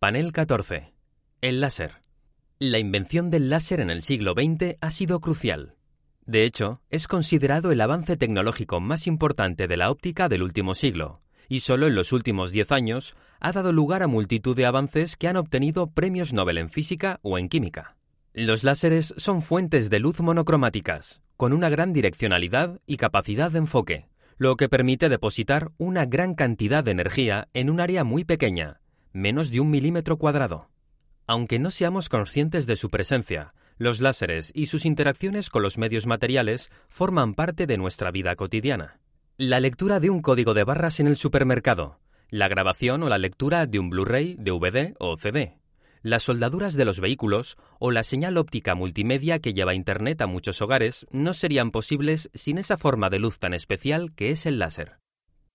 Panel 14. El láser. La invención del láser en el siglo XX ha sido crucial. De hecho, es considerado el avance tecnológico más importante de la óptica del último siglo, y solo en los últimos 10 años ha dado lugar a multitud de avances que han obtenido premios Nobel en física o en química. Los láseres son fuentes de luz monocromáticas, con una gran direccionalidad y capacidad de enfoque, lo que permite depositar una gran cantidad de energía en un área muy pequeña, menos de un milímetro cuadrado. Aunque no seamos conscientes de su presencia, los láseres y sus interacciones con los medios materiales forman parte de nuestra vida cotidiana. La lectura de un código de barras en el supermercado, la grabación o la lectura de un Blu-ray, DVD o CD, las soldaduras de los vehículos o la señal óptica multimedia que lleva Internet a muchos hogares no serían posibles sin esa forma de luz tan especial que es el láser.